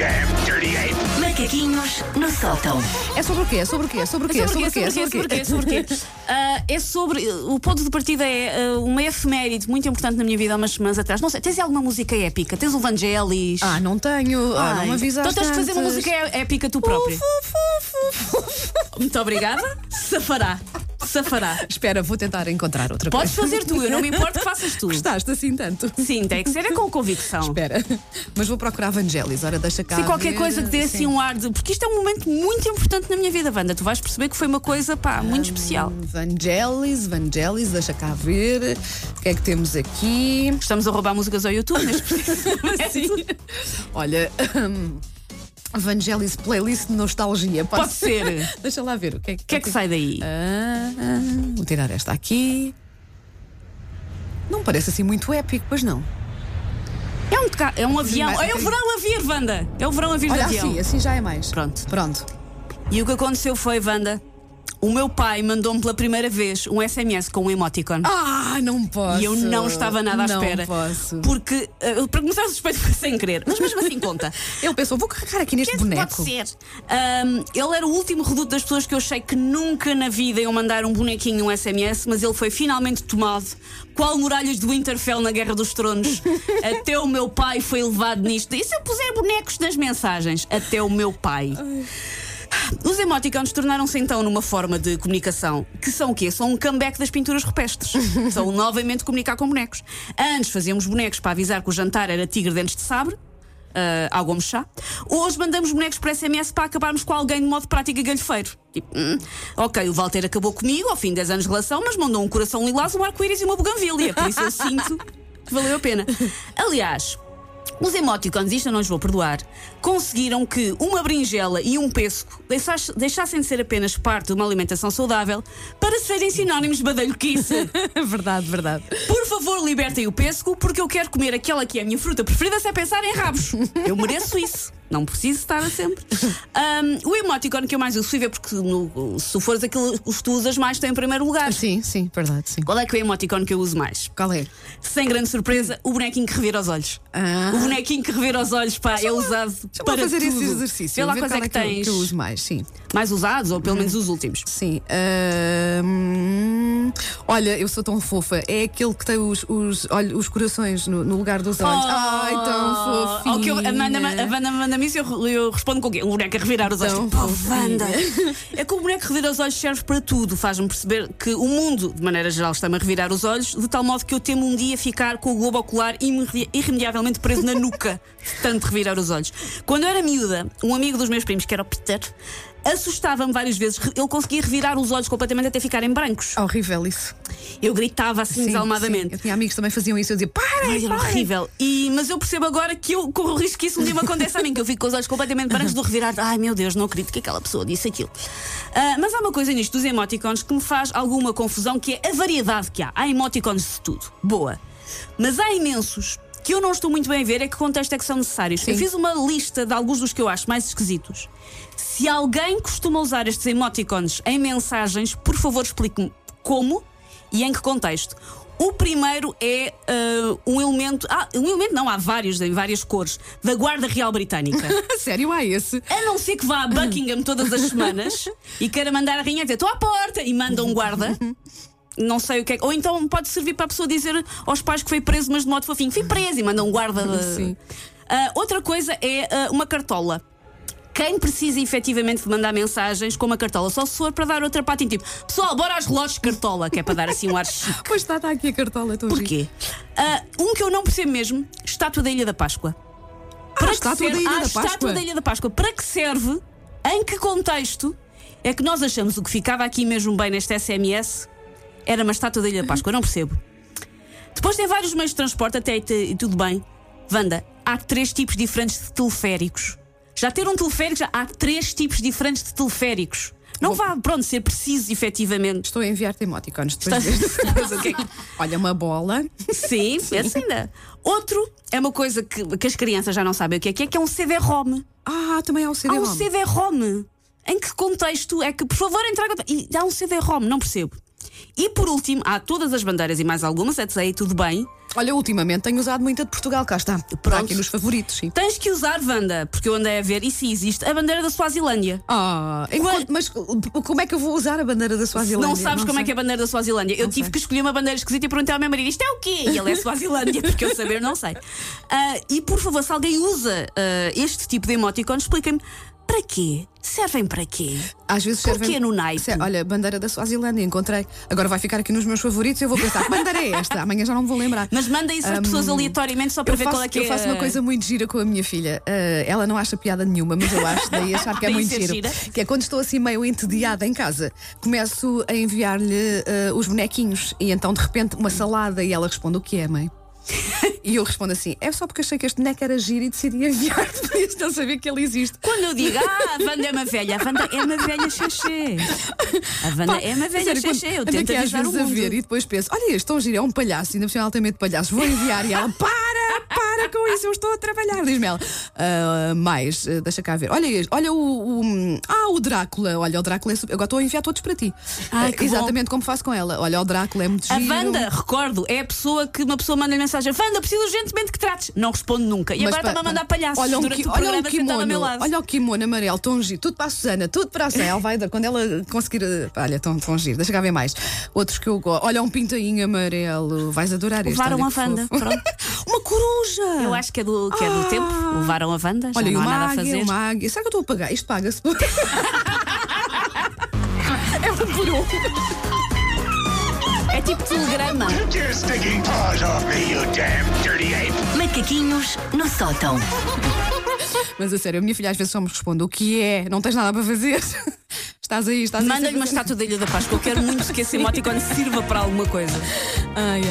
damn dirty ape! Macaquinhos no sótão. É sobre o quê? É sobre o quê? É sobre o quê? É sobre o quê? É sobre o quê? É sobre o quê? É sobre. O ponto de partida é ah, uma efeméride muito importante na minha vida há umas semanas atrás. Não sei, tens alguma música épica? Tens o Vangelis? Ah, não tenho. Ah, não me avisaste Então tens de fazer uma música é- épica tu própria. Muito obrigada. Safará. Safará. Espera, vou tentar encontrar outra Podes coisa. fazer tu, eu não me importo que faças tu. Gostaste assim tanto? Sim, tem que ser é com convicção. Espera, mas vou procurar Vangelis. Ora, deixa cá. Sim, qualquer ver. coisa que dê assim Sim. um ar de. Porque isto é um momento muito importante na minha vida, Wanda. Tu vais perceber que foi uma coisa, pá, muito especial. Vangelis, Vangelis, deixa cá ver. O que é que temos aqui? Estamos a roubar músicas ao YouTube preciso momento. Sim. Olha. hum, Vangelis Playlist de Nostalgia. Pode ser. Deixa lá ver o que é que, O que é que sai daí? Ah, ah, vou tirar esta aqui. Não parece assim muito épico, pois não. É um, é um avião. mais- É o verão a vir, Wanda. É o verão a vir Olha de avião. assim, assim já é mais. Pronto. Pronto. E o que aconteceu foi, Wanda, o meu pai mandou-me pela primeira vez um SMS com um emoticon. Ah, não posso. E eu não estava nada à não espera. posso. Porque, eh, para começar, suspeito sem querer. Mas mesmo assim conta. Ele pensou, vou carregar aqui neste Esse boneco. Pode ser. Ahm, ele era o último reduto das pessoas que eu achei que nunca na vida iam mandar um bonequinho, um SMS, mas ele foi finalmente tomado. Qual muralhas do Winterfell na Guerra dos Tronos? Até o meu pai foi levado nisto. E se eu puser bonecos nas mensagens? Até o meu pai. Os emoticons tornaram-se então numa forma de comunicação que são o quê? São um comeback das pinturas rupestres. são novamente comunicar com bonecos. Antes fazíamos bonecos para avisar que o jantar era tigre dentes de sabre. Uh, ao chá. Hoje mandamos bonecos por SMS para acabarmos com alguém de modo prático e galhofeiro. Tipo, hum, ok, o Walter acabou comigo ao fim de 10 anos de relação, mas mandou um coração lilás, um arco-íris e uma buganvília. Por isso eu sinto que valeu a pena. Aliás, os emoticons, isto eu não os vou perdoar, conseguiram que uma berinjela e um pêssego deixasse- deixassem de ser apenas parte de uma alimentação saudável para serem sinónimos de badalhoquice. verdade, verdade. Por favor, libertem o pêssego, porque eu quero comer aquela que é a minha fruta preferida sem pensar em rabos. Eu mereço isso. Não preciso estar a sempre. Ahm, o emoticon que eu mais uso, ver porque no- se fores aquilo que tu usas mais, tem em primeiro lugar. Sim, sim, verdade, sim. Qual é que é o emoticon que eu uso mais? Qual é? Sem grande surpresa, o bonequinho que revira os olhos. Ah. O bonequinho que revira os olhos, pá, é usado para fazer tudo. esse exercício. Ver quais qual é que eu- tens que eu uso mais, sim. mais usados, ou pelo menos os últimos. Sim. Olha, eu sou tão fofa. É aquele que tem os, os, olha, os corações no, no lugar dos olhos. Ai, tão fofinho. Ao que eu, a Wanda, a Wanda manda-me isso e eu, eu respondo com o quê? Um boneco a revirar os olhos. Tão Tipo, oh, fofinho. Wanda. É que o boneco que revira os olhos serve para tudo. Faz-me perceber que o mundo, de maneira geral, está-me a revirar os olhos, de tal modo que eu temo um dia ficar com o globo ocular irremedi- irremediavelmente preso na nuca, de tanto revirar os olhos. Quando eu era miúda, um amigo dos meus primos, que era o Peter, assustava-me várias vezes. Ele conseguia revirar os olhos completamente até ficarem brancos. Horrível isso. Eu gritava assim Sim, desalmadamente. sim. Eu tinha amigos que também faziam isso. Eu dizia, para, Ai, era horrível. E, mas eu percebo agora que eu corro o risco que isso um dia me aconteça a mim, que eu fico com os olhos completamente brancos do revirar. Ai meu Deus, não acredito que aquela pessoa disse aquilo. Ah, mas há uma coisa nisto dos emoticons que me faz alguma confusão, que é a variedade que há. Há emoticons de tudo. Boa. Mas há imensos que eu não estou muito bem a ver é que contexto é que são necessários. Eu fiz uma lista de alguns dos que eu acho mais esquisitos. Se alguém costuma usar estes emoticons em mensagens, por favor explique-me como e em que contexto. O primeiro é ah, um elemento. Ah, um elemento não, há vários, em várias cores, da Guarda Real Britânica. Sério, há esse. A não ser que vá a Buckingham todas as semanas e queira mandar a rainha dizer estou à porta e manda um guarda. Não sei o que é. Ou então pode servir para a pessoa dizer aos pais que foi preso, mas de modo fofinho. Fui preso e manda um guarda. de-. Ah, outra coisa é ah, uma cartola. Quem precisa efetivamente de mandar mensagens com uma cartola? Só se for para dar outra patinha, tipo, pessoal, bora aos relógios de cartola, que é para dar assim um ar chique. Pois está, está aqui a cartola. estou. Porquê? Ah, um que eu não percebo mesmo: estátua da Ilha da Páscoa. Ah, a que estátua da serve- Ilha Ah, da a estátua Páscoa. da Ilha da Páscoa. Para que serve? Em que contexto é que nós achamos o que ficava aqui mesmo bem neste SMS era uma estátua da Ilha da Páscoa? Eu não percebo. Depois tem vários meios de transporte, até e tudo bem. Wanda, há três tipos diferentes de teleféricos. Já ter um teleférico, já há três tipos diferentes de teleféricos. Não vá, pronto, ser preciso, efetivamente. Estou a enviar-te emoticons depois deste. Depois é que- Olha, uma bola. Sim, esse ainda. Outro é uma coisa que, que as crianças já não sabem o que é, que é, que é um CD-ROM. Ah, também há o Há CD-ROM. um CD-ROM. Em que contexto é que, por favor, entrega. E há um CD-ROM, não percebo. E por último, há todas as bandeiras e mais algumas, etc. aí tudo bem. Olha, ultimamente tenho usado muita de Portugal, cá está. Está aqui nos favoritos, sim. Tens que usar, Wanda, porque eu andei a ver, e se existe, a bandeira da Suazilândia. Ah, enquanto- mas como é que eu vou usar a bandeira da Suazilândia? Não sabes como é que é a bandeira da Suazilândia. Eu Não tive sei. que escolher uma bandeira esquisita e perguntei ao meu marido: isto é o quê? E ele é Suazilândia, porque eu saber não sei. Ah, e por favor, se alguém usa ah, este tipo de emoticons, expliquem-me para quê? Servem para quê? Às vezes Porquê servem- no naipe? Se- Olha, bandeira da Suazilândia, encontrei. Agora vai ficar aqui nos meus favoritos e eu vou pensar, que bandeira é esta? Amanhã já não me vou lembrar. Mas manda isso às pessoas aleatoriamente só para Eu ver faço, qual é que é. eu faço uma coisa muito gira com a minha filha. Ah, ela não acha piada nenhuma, mas eu acho daí achar que é muito giro. gira. Que é quando estou assim meio entediada em casa, começo a enviar-lhe ah, os bonequinhos e então de repente uma salada e ela responde: O que é, mãe? E eu respondo assim: É só porque achei que este boneco era giro e decidi enviar-te isto não saber que ele existe. Quando eu digo, ah, a Wanda é uma velha, a Wanda é uma velha xexê. A Wanda Pá, é uma velha sério, xexê. Eu tento às vezes a ver e depois penso: Olha, este tão giro, é um palhaço, ainda por de palhaços, vou enviar e ela: Para, para com isso, eu estou a trabalhar. Diz-me ela: "Ah, Mais, ah, deixa cá ver. Olha olha o, o- Ah, o Drácula. Olha, o Drácula é super. Agora estou a enviar todos para ti. Ai, que Exatamente como faço com ela. Olha, o Drácula é muito A giro. Wanda, recordo, é a pessoa que uma pessoa manda-lhe mensagem: Wanda, preciso urgentemente que trates. Não responde nunca. E Mas agora está-me a mandar palhaços olha um durante o olha meu kimono, lado. olha o kimono amarelo, tão giro, tudo para a Susana, tudo para a Susana. Ela vai dar quando ela conseguir. eh, Olha, tão, tão giro, deixa cá ver mais. Outros que eu gosto. Olha, um pintainho amarelo, vais adorar este. Levaram a que Wanda, pronto. Uma coruja! Eu acho que é do, que é do Ah. tempo. Levaram a Wanda, já Olha, e não há uma nada a águia, fazer. uma águia. Será que eu estou a pagar? Isto paga-se. é um por um. É tipo telegrama. Take your stinking paws off me, you damn dirty ape! Macaquinhos no sótão. Mas a sério, a minha filha às vezes só me responde: o que é? Não tens nada para fazer? estás aí, estás aí. Manda-lhe uma estátua da Ilha da Páscoa. Eu quero muito que esse emoticon sirva para alguma coisa. Ai,